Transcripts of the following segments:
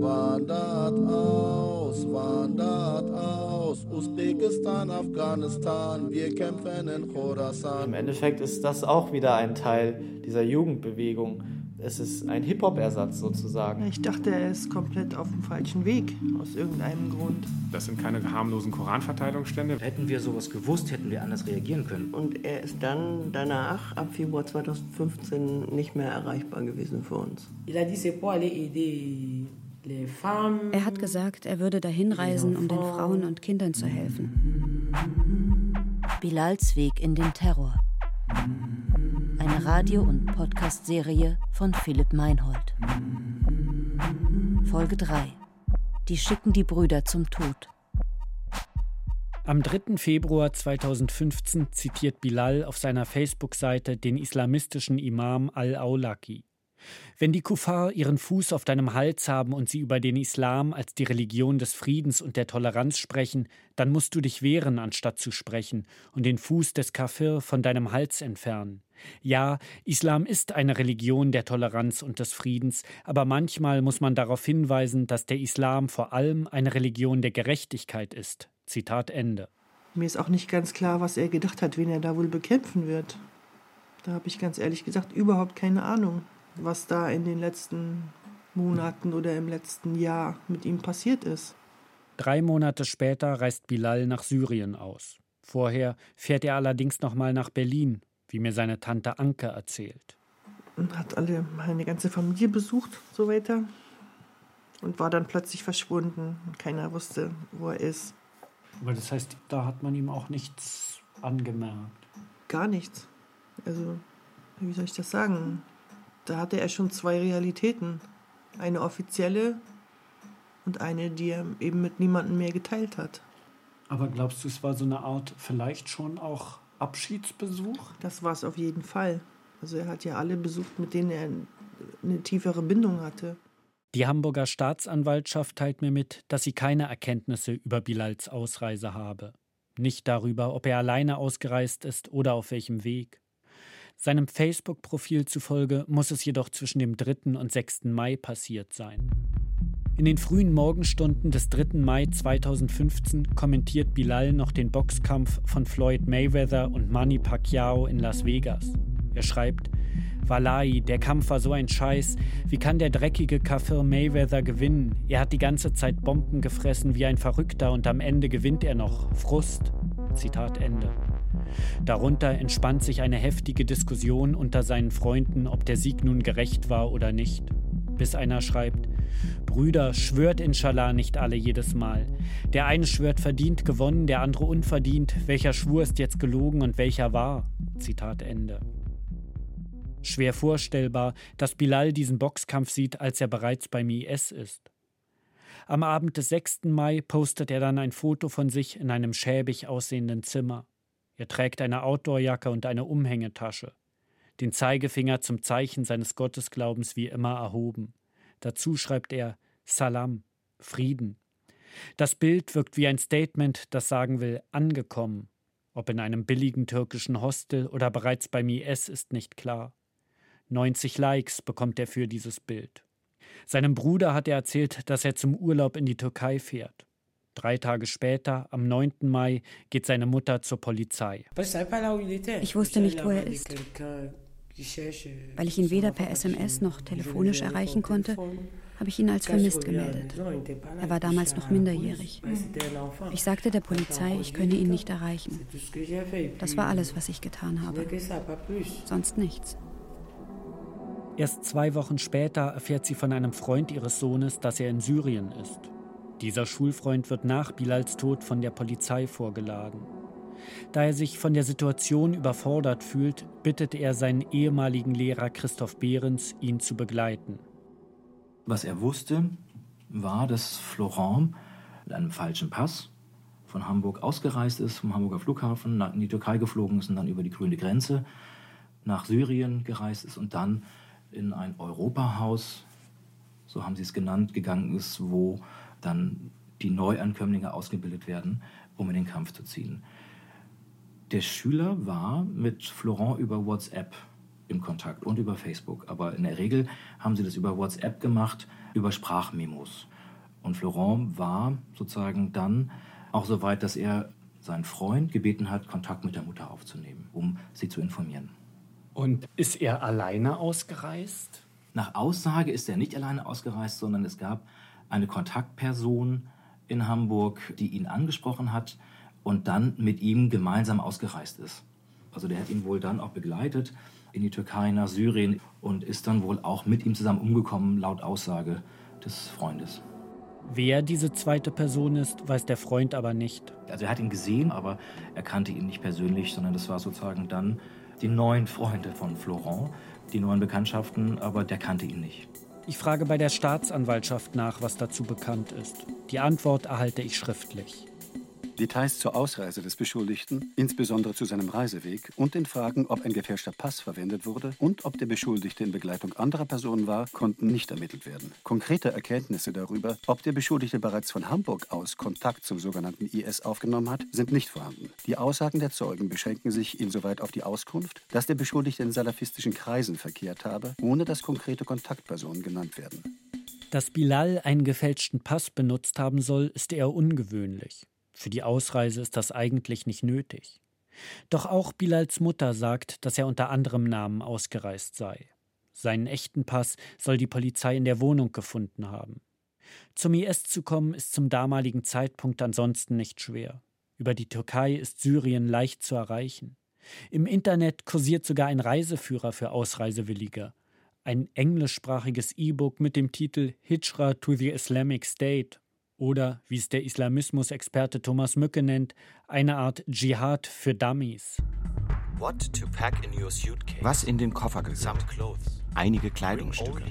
Wandert aus, wandert aus, Usbekistan, Afghanistan, wir kämpfen in Khorasan. Im Endeffekt ist das auch wieder ein Teil dieser Jugendbewegung es ist ein Hip-Hop-Ersatz sozusagen. Ich dachte, er ist komplett auf dem falschen Weg, aus irgendeinem Grund. Das sind keine harmlosen Koranverteilungsstände. Hätten wir sowas gewusst, hätten wir anders reagieren können. Und er ist dann danach, ab Februar 2015, nicht mehr erreichbar gewesen für uns. Er hat gesagt, er würde dahin reisen, um den Frauen und Kindern zu helfen. Bilals Weg in den Terror. Radio- und Podcast-Serie von Philipp Meinhold. Folge 3. Die schicken die Brüder zum Tod. Am 3. Februar 2015 zitiert Bilal auf seiner Facebook-Seite den islamistischen Imam al-Awlaki. Wenn die Kuffar ihren Fuß auf deinem Hals haben und sie über den Islam als die Religion des Friedens und der Toleranz sprechen, dann musst du dich wehren, anstatt zu sprechen, und den Fuß des Kafir von deinem Hals entfernen. Ja, Islam ist eine Religion der Toleranz und des Friedens, aber manchmal muss man darauf hinweisen, dass der Islam vor allem eine Religion der Gerechtigkeit ist. Zitat Ende. Mir ist auch nicht ganz klar, was er gedacht hat, wen er da wohl bekämpfen wird. Da habe ich ganz ehrlich gesagt überhaupt keine Ahnung was da in den letzten Monaten oder im letzten Jahr mit ihm passiert ist. Drei Monate später reist Bilal nach Syrien aus. Vorher fährt er allerdings nochmal nach Berlin, wie mir seine Tante Anke erzählt. Und hat alle meine ganze Familie besucht, so weiter. Und war dann plötzlich verschwunden. Keiner wusste, wo er ist. Aber das heißt, da hat man ihm auch nichts angemerkt. Gar nichts. Also, wie soll ich das sagen? Da hatte er schon zwei Realitäten. Eine offizielle und eine, die er eben mit niemandem mehr geteilt hat. Aber glaubst du, es war so eine Art vielleicht schon auch Abschiedsbesuch? Das war es auf jeden Fall. Also er hat ja alle besucht, mit denen er eine tiefere Bindung hatte. Die Hamburger Staatsanwaltschaft teilt mir mit, dass sie keine Erkenntnisse über Bilals Ausreise habe. Nicht darüber, ob er alleine ausgereist ist oder auf welchem Weg. Seinem Facebook-Profil zufolge muss es jedoch zwischen dem 3. und 6. Mai passiert sein. In den frühen Morgenstunden des 3. Mai 2015 kommentiert Bilal noch den Boxkampf von Floyd Mayweather und Manny Pacquiao in Las Vegas. Er schreibt, Walai, der Kampf war so ein Scheiß. Wie kann der dreckige Kafir Mayweather gewinnen? Er hat die ganze Zeit Bomben gefressen wie ein Verrückter und am Ende gewinnt er noch. Frust. Zitat Ende. Darunter entspannt sich eine heftige Diskussion unter seinen Freunden, ob der Sieg nun gerecht war oder nicht. Bis einer schreibt, Brüder, schwört inshallah nicht alle jedes Mal. Der eine schwört verdient gewonnen, der andere unverdient. Welcher Schwur ist jetzt gelogen und welcher wahr? Zitat Ende. Schwer vorstellbar, dass Bilal diesen Boxkampf sieht, als er bereits beim IS ist. Am Abend des 6. Mai postet er dann ein Foto von sich in einem schäbig aussehenden Zimmer. Er trägt eine Outdoorjacke und eine Umhängetasche, den Zeigefinger zum Zeichen seines Gottesglaubens wie immer erhoben. Dazu schreibt er Salam, Frieden. Das Bild wirkt wie ein Statement, das sagen will, angekommen. Ob in einem billigen türkischen Hostel oder bereits beim IS ist nicht klar. 90 Likes bekommt er für dieses Bild. Seinem Bruder hat er erzählt, dass er zum Urlaub in die Türkei fährt. Drei Tage später, am 9. Mai, geht seine Mutter zur Polizei. Ich wusste nicht, wo er ist. Weil ich ihn weder per SMS noch telefonisch erreichen konnte, habe ich ihn als vermisst gemeldet. Er war damals noch minderjährig. Ich sagte der Polizei, ich könne ihn nicht erreichen. Das war alles, was ich getan habe. Sonst nichts. Erst zwei Wochen später erfährt sie von einem Freund ihres Sohnes, dass er in Syrien ist. Dieser Schulfreund wird nach Bilals Tod von der Polizei vorgeladen. Da er sich von der Situation überfordert fühlt, bittet er seinen ehemaligen Lehrer Christoph Behrens, ihn zu begleiten. Was er wusste, war, dass Florent mit einem falschen Pass von Hamburg ausgereist ist, vom Hamburger Flughafen in die Türkei geflogen ist und dann über die grüne Grenze nach Syrien gereist ist und dann in ein Europahaus, so haben sie es genannt, gegangen ist, wo dann die Neuankömmlinge ausgebildet werden, um in den Kampf zu ziehen. Der Schüler war mit Florent über WhatsApp im Kontakt und über Facebook. Aber in der Regel haben sie das über WhatsApp gemacht, über Sprachmemos. Und Florent war sozusagen dann auch so weit, dass er seinen Freund gebeten hat, Kontakt mit der Mutter aufzunehmen, um sie zu informieren. Und ist er alleine ausgereist? Nach Aussage ist er nicht alleine ausgereist, sondern es gab eine Kontaktperson in Hamburg, die ihn angesprochen hat und dann mit ihm gemeinsam ausgereist ist. Also der hat ihn wohl dann auch begleitet in die Türkei, nach Syrien und ist dann wohl auch mit ihm zusammen umgekommen, laut Aussage des Freundes. Wer diese zweite Person ist, weiß der Freund aber nicht. Also er hat ihn gesehen, aber er kannte ihn nicht persönlich, sondern das war sozusagen dann die neuen Freunde von Florent, die neuen Bekanntschaften, aber der kannte ihn nicht. Ich frage bei der Staatsanwaltschaft nach, was dazu bekannt ist. Die Antwort erhalte ich schriftlich. Details zur Ausreise des Beschuldigten, insbesondere zu seinem Reiseweg und den Fragen, ob ein gefälschter Pass verwendet wurde und ob der Beschuldigte in Begleitung anderer Personen war, konnten nicht ermittelt werden. Konkrete Erkenntnisse darüber, ob der Beschuldigte bereits von Hamburg aus Kontakt zum sogenannten IS aufgenommen hat, sind nicht vorhanden. Die Aussagen der Zeugen beschränken sich insoweit auf die Auskunft, dass der Beschuldigte in salafistischen Kreisen verkehrt habe, ohne dass konkrete Kontaktpersonen genannt werden. Dass Bilal einen gefälschten Pass benutzt haben soll, ist eher ungewöhnlich. Für die Ausreise ist das eigentlich nicht nötig. Doch auch Bilals Mutter sagt, dass er unter anderem Namen ausgereist sei. Seinen echten Pass soll die Polizei in der Wohnung gefunden haben. Zum IS zu kommen ist zum damaligen Zeitpunkt ansonsten nicht schwer. Über die Türkei ist Syrien leicht zu erreichen. Im Internet kursiert sogar ein Reiseführer für Ausreisewillige. Ein englischsprachiges E-Book mit dem Titel Hijra to the Islamic State oder, wie es der Islamismusexperte Thomas Mücke nennt, eine Art Dschihad für Dummies. Was in den Koffer gehört. Einige Kleidungsstücke,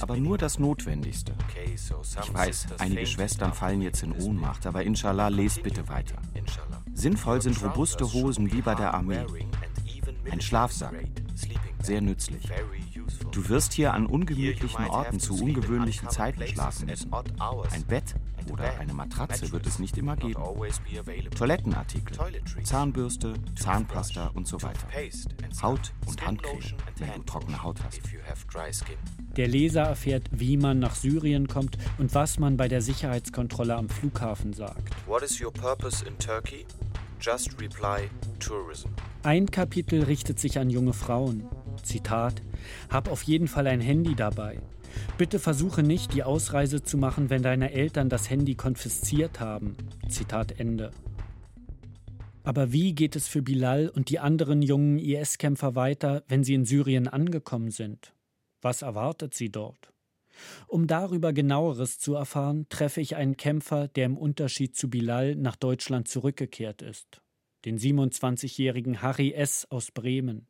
aber nur das Notwendigste. Ich weiß, einige Schwestern fallen jetzt in Ohnmacht, aber inshallah lest bitte weiter. Sinnvoll sind robuste Hosen wie bei der Armee. Ein Schlafsack, sehr nützlich. Du wirst hier an ungemütlichen Orten zu ungewöhnlichen Zeiten schlafen müssen. Ein Bett oder eine Matratze wird es nicht immer geben. Toilettenartikel, Zahnbürste, Zahnpasta und so weiter. Haut- und Handcreme, wenn du trockene Haut hast. Der Leser erfährt, wie man nach Syrien kommt und was man bei der Sicherheitskontrolle am Flughafen sagt. What is your purpose in Turkey? Just reply tourism. Ein Kapitel richtet sich an junge Frauen. Zitat: Hab auf jeden Fall ein Handy dabei. Bitte versuche nicht, die Ausreise zu machen, wenn deine Eltern das Handy konfisziert haben. Zitat Ende. Aber wie geht es für Bilal und die anderen jungen IS-Kämpfer weiter, wenn sie in Syrien angekommen sind? Was erwartet sie dort? Um darüber genaueres zu erfahren, treffe ich einen Kämpfer, der im Unterschied zu Bilal nach Deutschland zurückgekehrt ist. Den 27-jährigen Harry S. aus Bremen.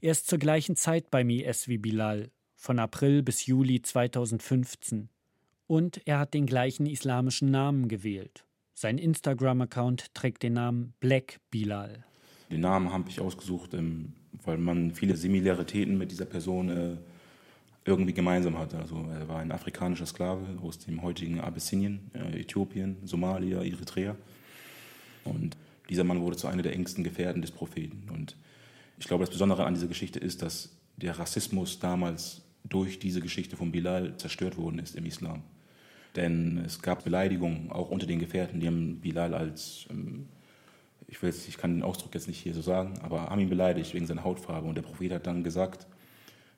Er ist zur gleichen Zeit beim IS wie Bilal, von April bis Juli 2015. Und er hat den gleichen islamischen Namen gewählt. Sein Instagram-Account trägt den Namen Black Bilal. Den Namen habe ich ausgesucht, ähm, weil man viele Similaritäten mit dieser Person äh, irgendwie gemeinsam hatte. Also er war ein afrikanischer Sklave aus dem heutigen Abyssinien, äh, Äthiopien, Somalia, Eritrea. Und dieser Mann wurde zu einer der engsten Gefährten des Propheten. Und ich glaube, das Besondere an dieser Geschichte ist, dass der Rassismus damals durch diese Geschichte von Bilal zerstört worden ist im Islam. Denn es gab Beleidigungen auch unter den Gefährten, die haben Bilal als, ähm, ich, will ich kann den Ausdruck jetzt nicht hier so sagen, aber haben ihn beleidigt wegen seiner Hautfarbe. Und der Prophet hat dann gesagt,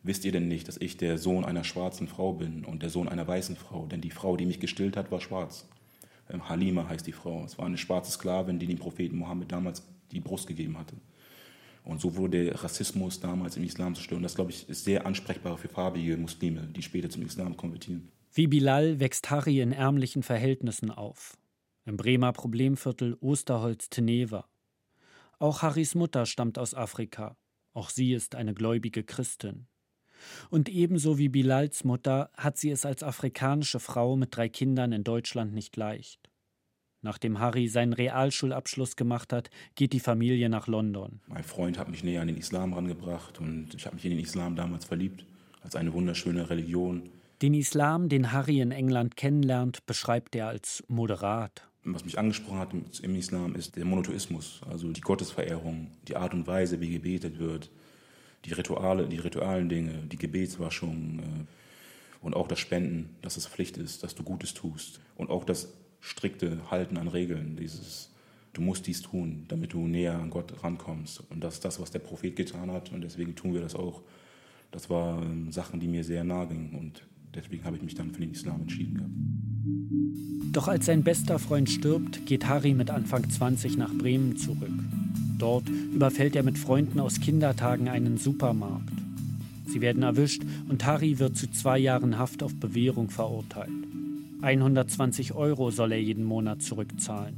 wisst ihr denn nicht, dass ich der Sohn einer schwarzen Frau bin und der Sohn einer weißen Frau? Denn die Frau, die mich gestillt hat, war schwarz. Ähm, Halima heißt die Frau. Es war eine schwarze Sklavin, die dem Propheten Mohammed damals die Brust gegeben hatte. Und so wurde Rassismus damals im Islam zerstört. Und das, glaube ich, ist sehr ansprechbar für farbige Muslime, die später zum Islam konvertieren. Wie Bilal wächst Harry in ärmlichen Verhältnissen auf. Im Bremer Problemviertel Osterholz-Teneva. Auch Harrys Mutter stammt aus Afrika. Auch sie ist eine gläubige Christin. Und ebenso wie Bilals Mutter hat sie es als afrikanische Frau mit drei Kindern in Deutschland nicht leicht. Nachdem Harry seinen Realschulabschluss gemacht hat, geht die Familie nach London. Mein Freund hat mich näher an den Islam rangebracht und ich habe mich in den Islam damals verliebt, als eine wunderschöne Religion. Den Islam, den Harry in England kennenlernt, beschreibt er als moderat. Was mich angesprochen hat im Islam ist der Monotheismus, also die Gottesverehrung, die Art und Weise, wie gebetet wird, die Rituale, die ritualen Dinge, die Gebetswaschung äh, und auch das Spenden, dass es Pflicht ist, dass du Gutes tust. Und auch das strikte Halten an Regeln, dieses du musst dies tun, damit du näher an Gott rankommst. Und das ist das, was der Prophet getan hat. Und deswegen tun wir das auch. Das waren Sachen, die mir sehr nahe gingen. Und deswegen habe ich mich dann für den Islam entschieden. Doch als sein bester Freund stirbt, geht Harry mit Anfang 20 nach Bremen zurück. Dort überfällt er mit Freunden aus Kindertagen einen Supermarkt. Sie werden erwischt und Harry wird zu zwei Jahren Haft auf Bewährung verurteilt. 120 Euro soll er jeden Monat zurückzahlen.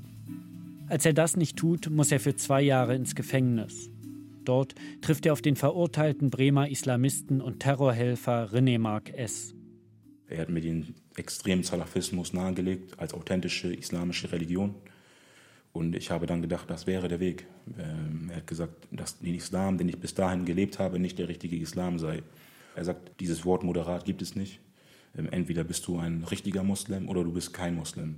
Als er das nicht tut, muss er für zwei Jahre ins Gefängnis. Dort trifft er auf den verurteilten Bremer Islamisten und Terrorhelfer René Marc S. Er hat mir den extremen Salafismus nahegelegt als authentische islamische Religion. Und ich habe dann gedacht, das wäre der Weg. Ähm, er hat gesagt, dass der Islam, den ich bis dahin gelebt habe, nicht der richtige Islam sei. Er sagt, dieses Wort moderat gibt es nicht. Ähm, entweder bist du ein richtiger Muslim oder du bist kein Muslim.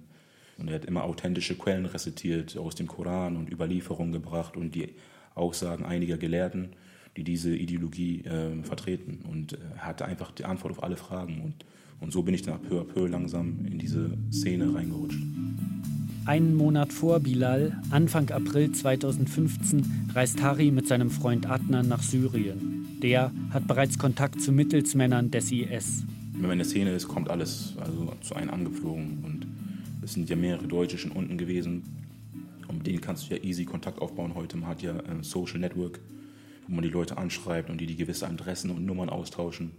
Und er hat immer authentische Quellen rezitiert aus dem Koran und Überlieferungen gebracht und die Aussagen einiger Gelehrten, die diese Ideologie äh, vertreten. Und er hatte einfach die Antwort auf alle Fragen. Und, und so bin ich dann peu à peu langsam in diese Szene reingerutscht. Einen Monat vor Bilal, Anfang April 2015, reist Harry mit seinem Freund Adnan nach Syrien. Der hat bereits Kontakt zu Mittelsmännern des IS. Wenn man in der Szene ist, kommt alles also zu einem angeflogen. Und es sind ja mehrere Deutsche schon unten gewesen. Und mit denen kannst du ja easy Kontakt aufbauen heute. Man hat ja ein Social Network, wo man die Leute anschreibt und die die gewisse Adressen und Nummern austauschen.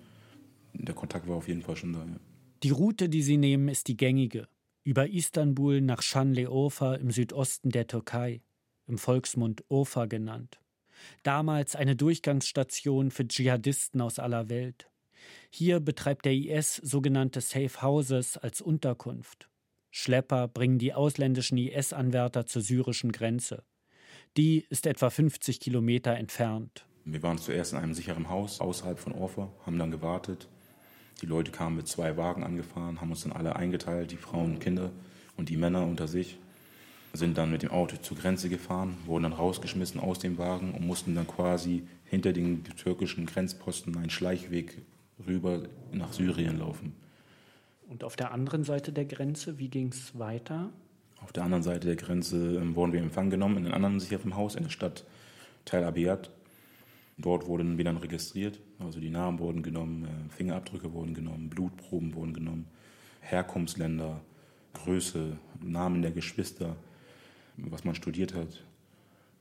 Der Kontakt war auf jeden Fall schon da. Ja. Die Route, die sie nehmen, ist die gängige über Istanbul nach Şanlıurfa im Südosten der Türkei, im Volksmund Urfa genannt. Damals eine Durchgangsstation für Dschihadisten aus aller Welt. Hier betreibt der IS sogenannte Safe Houses als Unterkunft. Schlepper bringen die ausländischen IS-Anwärter zur syrischen Grenze. Die ist etwa 50 Kilometer entfernt. Wir waren zuerst in einem sicheren Haus außerhalb von Orfa, haben dann gewartet. Die Leute kamen mit zwei Wagen angefahren, haben uns dann alle eingeteilt, die Frauen und Kinder und die Männer unter sich, sind dann mit dem Auto zur Grenze gefahren, wurden dann rausgeschmissen aus dem Wagen und mussten dann quasi hinter den türkischen Grenzposten einen Schleichweg rüber nach Syrien laufen. Und auf der anderen Seite der Grenze, wie ging es weiter? Auf der anderen Seite der Grenze ähm, wurden wir in Empfang genommen in einem anderen sicheren Haus in der Stadt Tel Abyad. Dort wurden wir dann registriert, also die Namen wurden genommen, äh, Fingerabdrücke wurden genommen, Blutproben wurden genommen, Herkunftsländer, Größe, Namen der Geschwister, was man studiert hat.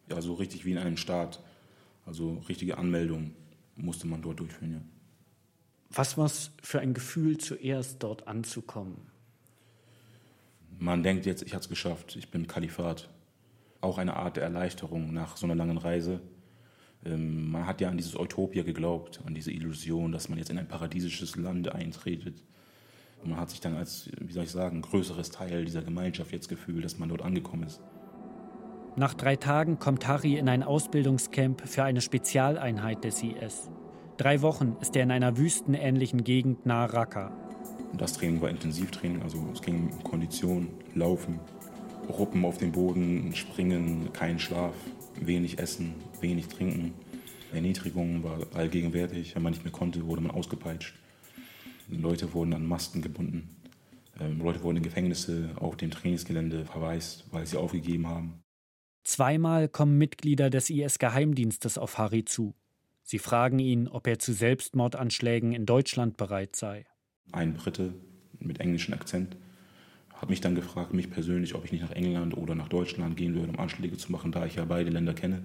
Ja, so richtig wie in einem Staat. Also richtige Anmeldung musste man dort durchführen, ja. Was war es für ein Gefühl, zuerst dort anzukommen? Man denkt jetzt, ich habe es geschafft, ich bin Kalifat. Auch eine Art der Erleichterung nach so einer langen Reise. Ähm, man hat ja an dieses Utopia geglaubt, an diese Illusion, dass man jetzt in ein paradiesisches Land eintretet. Und man hat sich dann als, wie soll ich sagen, größeres Teil dieser Gemeinschaft jetzt gefühlt, dass man dort angekommen ist. Nach drei Tagen kommt Harry in ein Ausbildungscamp für eine Spezialeinheit des IS. Drei Wochen ist er in einer wüstenähnlichen Gegend nahe Raqqa. Das Training war Intensivtraining, also es ging um Kondition, Laufen, Ruppen auf dem Boden, Springen, kein Schlaf, wenig Essen, wenig Trinken. Erniedrigung war allgegenwärtig. Wenn man nicht mehr konnte, wurde man ausgepeitscht. Leute wurden an Masten gebunden. Ähm, Leute wurden in Gefängnisse auf dem Trainingsgelände verwaist, weil sie aufgegeben haben. Zweimal kommen Mitglieder des IS-Geheimdienstes auf Harry zu. Sie fragen ihn, ob er zu Selbstmordanschlägen in Deutschland bereit sei. Ein Brite mit englischem Akzent hat mich dann gefragt, mich persönlich, ob ich nicht nach England oder nach Deutschland gehen würde, um Anschläge zu machen, da ich ja beide Länder kenne.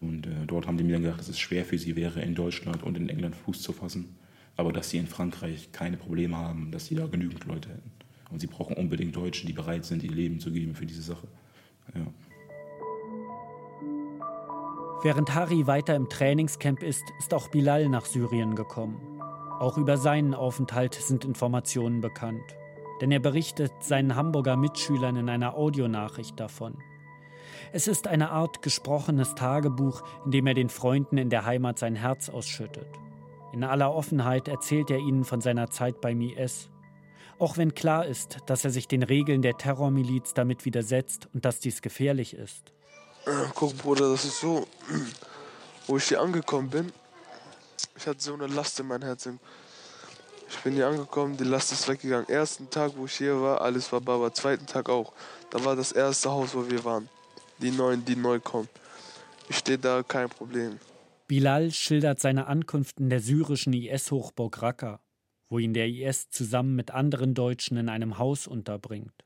Und äh, dort haben die mir dann gesagt, dass es schwer für sie wäre, in Deutschland und in England Fuß zu fassen, aber dass sie in Frankreich keine Probleme haben, dass sie da genügend Leute hätten. Und sie brauchen unbedingt Deutsche, die bereit sind, ihr Leben zu geben für diese Sache. Ja. Während Harry weiter im Trainingscamp ist, ist auch Bilal nach Syrien gekommen. Auch über seinen Aufenthalt sind Informationen bekannt denn er berichtet seinen Hamburger Mitschülern in einer Audionachricht davon. Es ist eine Art gesprochenes Tagebuch, in dem er den Freunden in der Heimat sein Herz ausschüttet. In aller Offenheit erzählt er ihnen von seiner Zeit beim IS. Auch wenn klar ist, dass er sich den Regeln der Terrormiliz damit widersetzt und dass dies gefährlich ist. Guck, Bruder, das ist so, wo ich hier angekommen bin. ich hatte so eine Last in meinem Herzen. Ich bin hier angekommen, die Last ist weggegangen. Ersten Tag, wo ich hier war, alles war Baba. Zweiten Tag auch. Da war das erste Haus, wo wir waren. Die Neuen, die neu kommen. Ich stehe da, kein Problem. Bilal schildert seine Ankunft in der syrischen IS-Hochburg Raqqa, wo ihn der IS zusammen mit anderen Deutschen in einem Haus unterbringt.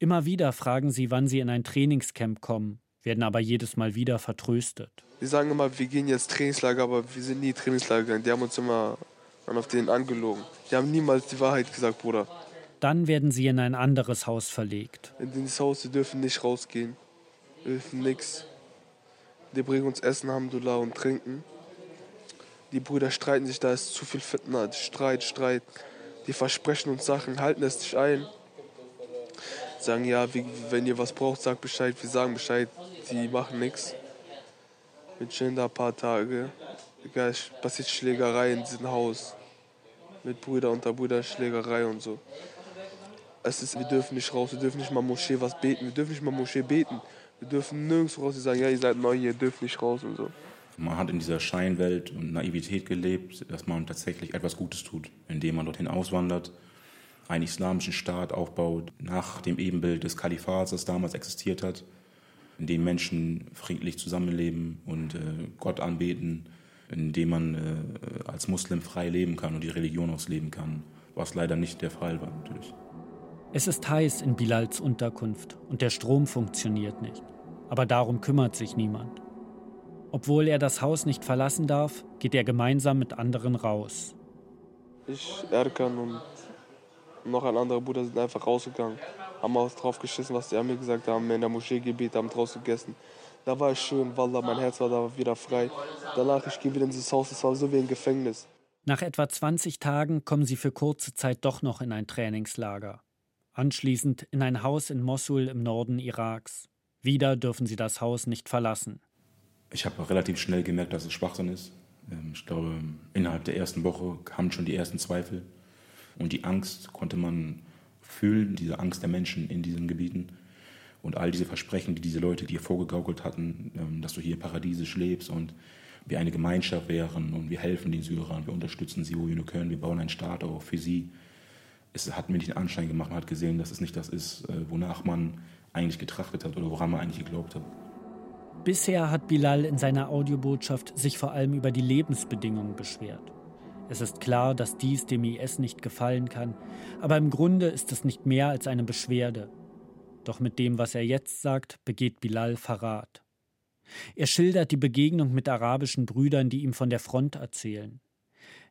Immer wieder fragen sie, wann sie in ein Trainingscamp kommen, werden aber jedes Mal wieder vertröstet. Die sagen immer, wir gehen jetzt Trainingslager, aber wir sind nie Trainingslager gegangen. Die haben uns immer auf denen angelogen. Die haben niemals die Wahrheit gesagt, Bruder. Dann werden sie in ein anderes Haus verlegt. In dieses Haus, sie dürfen nicht rausgehen. Wir dürfen nichts. Die bringen uns Essen, Alhamdulillah, und trinken. Die Brüder streiten sich, da ist zu viel Fitna, Streit, Streit. Die versprechen uns Sachen, halten es nicht ein. Sagen, ja, wie, wenn ihr was braucht, sagt Bescheid. Wir sagen Bescheid, die machen nichts. Wir chillen da ein paar Tage. Es passiert Schlägerei in diesem Haus. Mit Brüder unter Brüder Schlägerei und so. Es ist, wir dürfen nicht raus, wir dürfen nicht mal Moschee was beten, wir dürfen nicht mal Moschee beten. Wir dürfen nirgends raus, die sagen, ja, ihr seid neu hier, dürft nicht raus und so. Man hat in dieser Scheinwelt und Naivität gelebt, dass man tatsächlich etwas Gutes tut, indem man dorthin auswandert, einen islamischen Staat aufbaut, nach dem Ebenbild des Kalifats, das damals existiert hat, in dem Menschen friedlich zusammenleben und äh, Gott anbeten, in dem man äh, als Muslim frei leben kann und die Religion ausleben kann, was leider nicht der Fall war natürlich. Es ist heiß in Bilals Unterkunft und der Strom funktioniert nicht. Aber darum kümmert sich niemand. Obwohl er das Haus nicht verlassen darf, geht er gemeinsam mit anderen raus. Ich, Erkan und noch ein anderer Bruder sind einfach rausgegangen, haben auch drauf geschissen, was die mir gesagt haben, in der Moschee gebetet, haben draußen gegessen. Da war es schön, Wallah, mein Herz war da wieder frei. Danach, ich gehe wieder in dieses Haus, es war so wie ein Gefängnis. Nach etwa 20 Tagen kommen sie für kurze Zeit doch noch in ein Trainingslager anschließend in ein Haus in Mossul im Norden Iraks. Wieder dürfen sie das Haus nicht verlassen. Ich habe relativ schnell gemerkt, dass es Schwachsinn ist. Ähm, ich glaube, innerhalb der ersten Woche kamen schon die ersten Zweifel. Und die Angst konnte man fühlen, diese Angst der Menschen in diesen Gebieten. Und all diese Versprechen, die diese Leute dir vorgegaukelt hatten, ähm, dass du hier paradiesisch lebst und wir eine Gemeinschaft wären und wir helfen den Syrern, wir unterstützen sie, wo wir nur können, wir bauen einen Staat auch für sie es hat mir nicht den Anschein gemacht, man hat gesehen, dass es nicht das ist, äh, wonach man eigentlich getrachtet hat oder woran man eigentlich geglaubt hat. Bisher hat Bilal in seiner Audiobotschaft sich vor allem über die Lebensbedingungen beschwert. Es ist klar, dass dies dem IS nicht gefallen kann, aber im Grunde ist es nicht mehr als eine Beschwerde. Doch mit dem, was er jetzt sagt, begeht Bilal Verrat. Er schildert die Begegnung mit arabischen Brüdern, die ihm von der Front erzählen.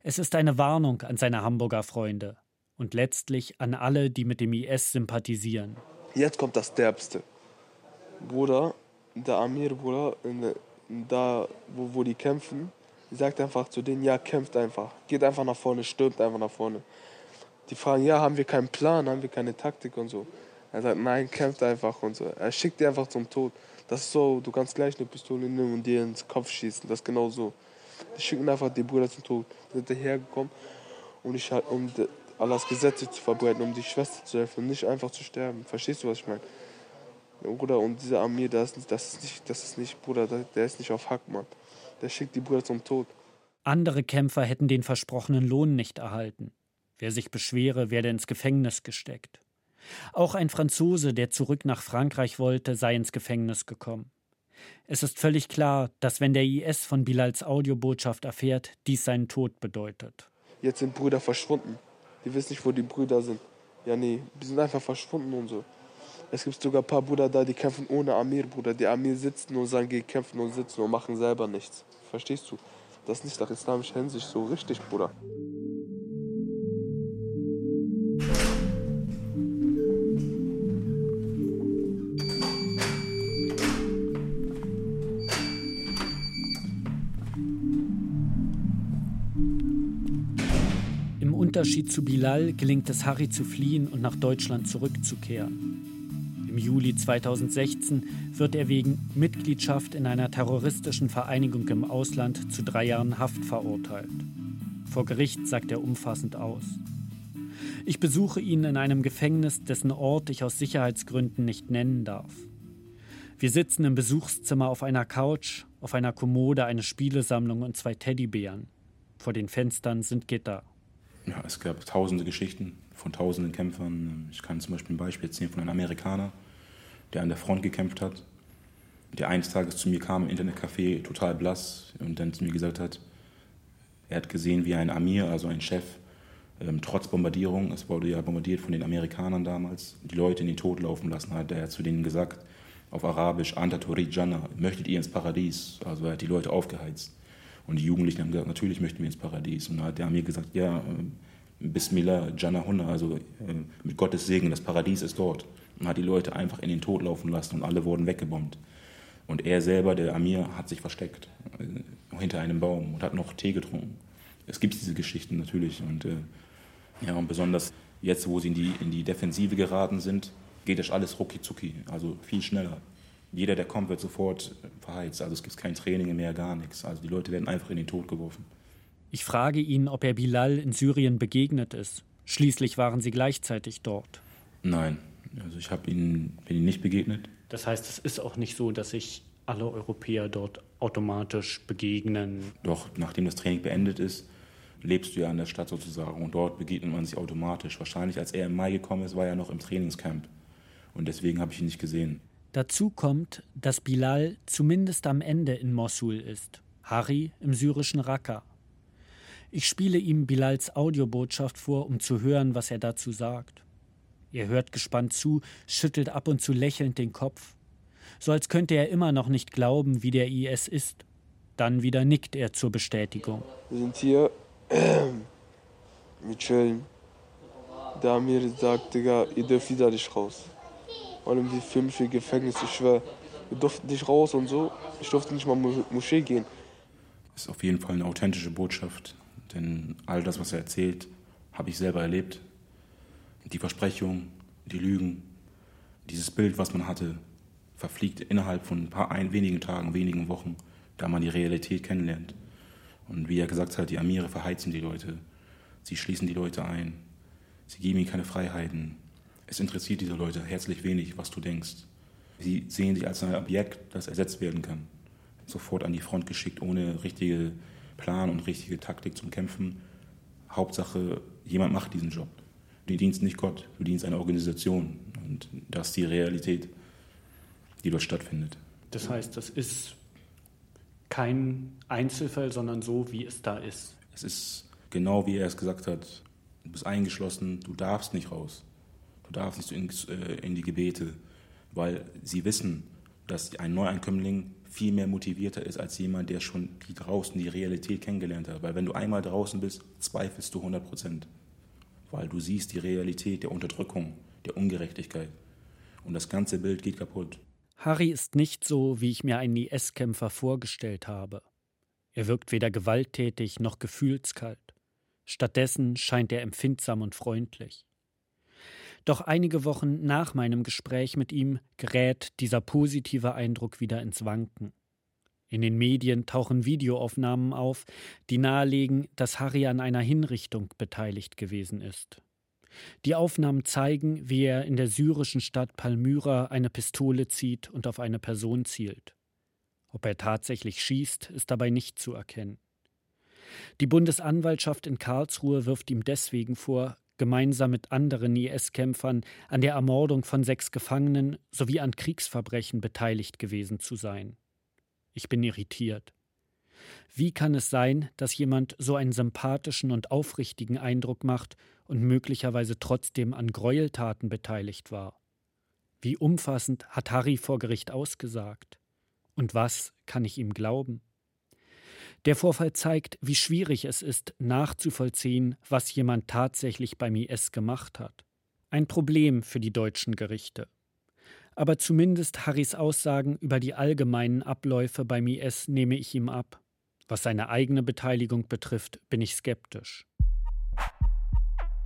Es ist eine Warnung an seine Hamburger Freunde und letztlich an alle, die mit dem IS sympathisieren. Jetzt kommt das Derbste. Bruder, der Amir, Bruder, da, wo, wo die kämpfen, sagt einfach zu denen, ja, kämpft einfach. Geht einfach nach vorne, stürmt einfach nach vorne. Die fragen, ja, haben wir keinen Plan, haben wir keine Taktik und so. Er sagt, nein, kämpft einfach und so. Er schickt die einfach zum Tod. Das ist so, du kannst gleich eine Pistole nehmen und dir ins Kopf schießen. Das ist genau so. Die schicken einfach die Brüder zum Tod. Die sind dahergekommen, um, dich, um Allahs Gesetze zu verbreiten, um die Schwester zu helfen und nicht einfach zu sterben. Verstehst du, was ich meine? Bruder, und dieser Amir, das das ist nicht, das ist nicht, Bruder, der ist nicht auf Hack, Mann. Der schickt die Brüder zum Tod. Andere Kämpfer hätten den versprochenen Lohn nicht erhalten. Wer sich beschwere, werde ins Gefängnis gesteckt. Auch ein Franzose, der zurück nach Frankreich wollte, sei ins Gefängnis gekommen. Es ist völlig klar, dass wenn der IS von Bilals Audiobotschaft erfährt, dies seinen Tod bedeutet. Jetzt sind Brüder verschwunden. Die wissen nicht, wo die Brüder sind. Ja, nee, die sind einfach verschwunden und so. Es gibt sogar ein paar Brüder da, die kämpfen ohne Amir, Bruder. Die Amir sitzen und sagen, geh kämpfen und sitzen und machen selber nichts. Verstehst du? Das ist nicht nach islamischer Hinsicht so richtig, Bruder. Unterschied zu Bilal gelingt es Harry zu fliehen und nach Deutschland zurückzukehren. Im Juli 2016 wird er wegen Mitgliedschaft in einer terroristischen Vereinigung im Ausland zu drei Jahren Haft verurteilt. Vor Gericht sagt er umfassend aus. Ich besuche ihn in einem Gefängnis, dessen Ort ich aus Sicherheitsgründen nicht nennen darf. Wir sitzen im Besuchszimmer auf einer Couch, auf einer Kommode eine Spielesammlung und zwei Teddybären. Vor den Fenstern sind Gitter. Ja, es gab tausende Geschichten von tausenden Kämpfern. Ich kann zum Beispiel ein Beispiel erzählen von einem Amerikaner, der an der Front gekämpft hat, der eines Tages zu mir kam im Internetcafé, total blass, und dann zu mir gesagt hat, er hat gesehen, wie ein Amir, also ein Chef, ähm, trotz Bombardierung, es wurde ja bombardiert von den Amerikanern damals, die Leute in den Tod laufen lassen hat. Er hat zu denen gesagt, auf Arabisch, Anta Turid Jannah, möchtet ihr ins Paradies? Also er hat die Leute aufgeheizt. Und die Jugendlichen haben gesagt, natürlich möchten wir ins Paradies. Und dann hat der Amir gesagt, ja, äh, Bismillah, Jannah Hunna, also äh, mit Gottes Segen, das Paradies ist dort. Und hat die Leute einfach in den Tod laufen lassen und alle wurden weggebombt. Und er selber, der Amir, hat sich versteckt äh, hinter einem Baum und hat noch Tee getrunken. Es gibt diese Geschichten natürlich. Und, äh, ja, und besonders jetzt, wo sie in die, in die Defensive geraten sind, geht das alles rucki zucki, also viel schneller. Jeder, der kommt, wird sofort verheizt. Also es gibt kein Training mehr, gar nichts. Also die Leute werden einfach in den Tod geworfen. Ich frage ihn, ob er Bilal in Syrien begegnet ist. Schließlich waren sie gleichzeitig dort. Nein, also ich ihn, bin ihm nicht begegnet. Das heißt, es ist auch nicht so, dass sich alle Europäer dort automatisch begegnen. Doch, nachdem das Training beendet ist, lebst du ja in der Stadt sozusagen und dort begegnet man sich automatisch. Wahrscheinlich, als er im Mai gekommen ist, war er noch im Trainingscamp und deswegen habe ich ihn nicht gesehen. Dazu kommt, dass Bilal zumindest am Ende in Mossul ist, Harry im syrischen Raqqa. Ich spiele ihm Bilals Audiobotschaft vor, um zu hören, was er dazu sagt. Er hört gespannt zu, schüttelt ab und zu lächelnd den Kopf. So als könnte er immer noch nicht glauben, wie der IS ist. Dann wieder nickt er zur Bestätigung. Wir sind hier mit chillen. Der Amir sagt, Digga, ihr dürft wieder nicht raus. Allem die für mich Gefängnis, ich schwör. Wir durften nicht raus und so. Ich durfte nicht mal in Moschee gehen. Ist auf jeden Fall eine authentische Botschaft. Denn all das, was er erzählt, habe ich selber erlebt die Versprechung, die Lügen, dieses Bild, was man hatte, verfliegt innerhalb von ein paar ein, wenigen Tagen, wenigen Wochen, da man die Realität kennenlernt. Und wie er gesagt hat, die Amire verheizen die Leute, sie schließen die Leute ein, sie geben ihnen keine Freiheiten. Es interessiert diese Leute herzlich wenig, was du denkst. Sie sehen sich als ein Objekt, das ersetzt werden kann. Sofort an die Front geschickt, ohne richtige Plan und richtige Taktik zum Kämpfen. Hauptsache, jemand macht diesen Job. Du dienst nicht Gott, du dienst einer Organisation. Und das ist die Realität, die dort stattfindet. Das heißt, das ist kein Einzelfall, sondern so, wie es da ist. Es ist genau wie er es gesagt hat. Du bist eingeschlossen, du darfst nicht raus. Du darfst nicht in, äh, die Gebete, weil sie wissen, dass ein Neuankömmling viel mehr motivierter ist als jemand, der schon die draußen die Realität kennengelernt hat. Weil wenn du einmal draußen bist, zweifelst du 100 Prozent weil du siehst die Realität der Unterdrückung, der Ungerechtigkeit. Und das ganze Bild geht kaputt. Harry ist nicht so, wie ich mir einen IS-Kämpfer vorgestellt habe. Er wirkt weder gewalttätig noch gefühlskalt. Stattdessen scheint er empfindsam und freundlich. Doch einige Wochen nach meinem Gespräch mit ihm gerät dieser positive Eindruck wieder ins Wanken. In den Medien tauchen Videoaufnahmen auf, die nahelegen, dass Harry an einer Hinrichtung beteiligt gewesen ist. Die Aufnahmen zeigen, wie er in der syrischen Stadt Palmyra eine Pistole zieht und auf eine Person zielt. Ob er tatsächlich schießt, ist dabei nicht zu erkennen. Die Bundesanwaltschaft in Karlsruhe wirft ihm deswegen vor, gemeinsam mit anderen IS-Kämpfern an der Ermordung von sechs Gefangenen sowie an Kriegsverbrechen beteiligt gewesen zu sein. Ich bin irritiert. Wie kann es sein, dass jemand so einen sympathischen und aufrichtigen Eindruck macht und möglicherweise trotzdem an Gräueltaten beteiligt war? Wie umfassend hat Harry vor Gericht ausgesagt? Und was kann ich ihm glauben? Der Vorfall zeigt, wie schwierig es ist, nachzuvollziehen, was jemand tatsächlich beim IS gemacht hat. Ein Problem für die deutschen Gerichte aber zumindest Harrys Aussagen über die allgemeinen Abläufe beim IS nehme ich ihm ab. Was seine eigene Beteiligung betrifft, bin ich skeptisch.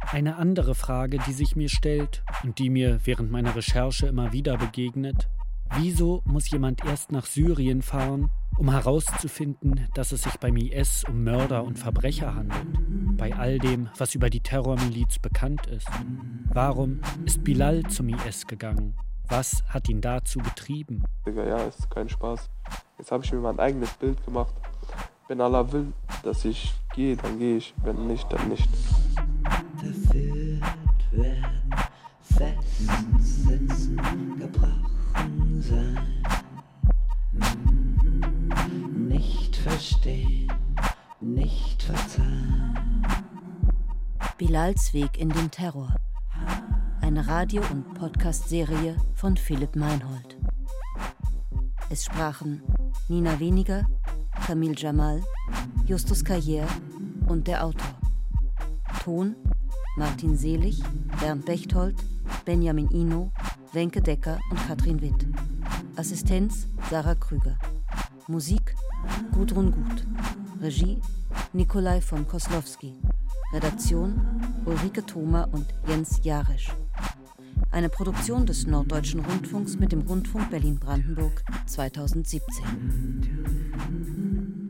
Eine andere Frage, die sich mir stellt und die mir während meiner Recherche immer wieder begegnet, wieso muss jemand erst nach Syrien fahren, um herauszufinden, dass es sich beim IS um Mörder und Verbrecher handelt, bei all dem, was über die Terrormiliz bekannt ist? Warum ist Bilal zum IS gegangen? Was hat ihn dazu getrieben? Digga, ja, ist kein Spaß. Jetzt habe ich mir mein eigenes Bild gemacht. Wenn Allah will, dass ich gehe, dann gehe ich. Wenn nicht, dann nicht. Verführt werden, festsitzen, gebrochen sein. Verstehen, nicht verzeihen. Bilals Weg in den Terror. Eine Radio- und Podcast-Serie von Philipp Meinhold. Es sprachen Nina Weniger, Camille Jamal, Justus Carrière und der Autor. Ton Martin Selig, Bernd Bechtold, Benjamin Ino, Wenke Decker und Katrin Witt. Assistenz Sarah Krüger. Musik Gudrun Gut. Regie Nikolai von Koslowski. Redaktion Ulrike Thoma und Jens Jarisch. Eine Produktion des Norddeutschen Rundfunks mit dem Rundfunk Berlin-Brandenburg 2017.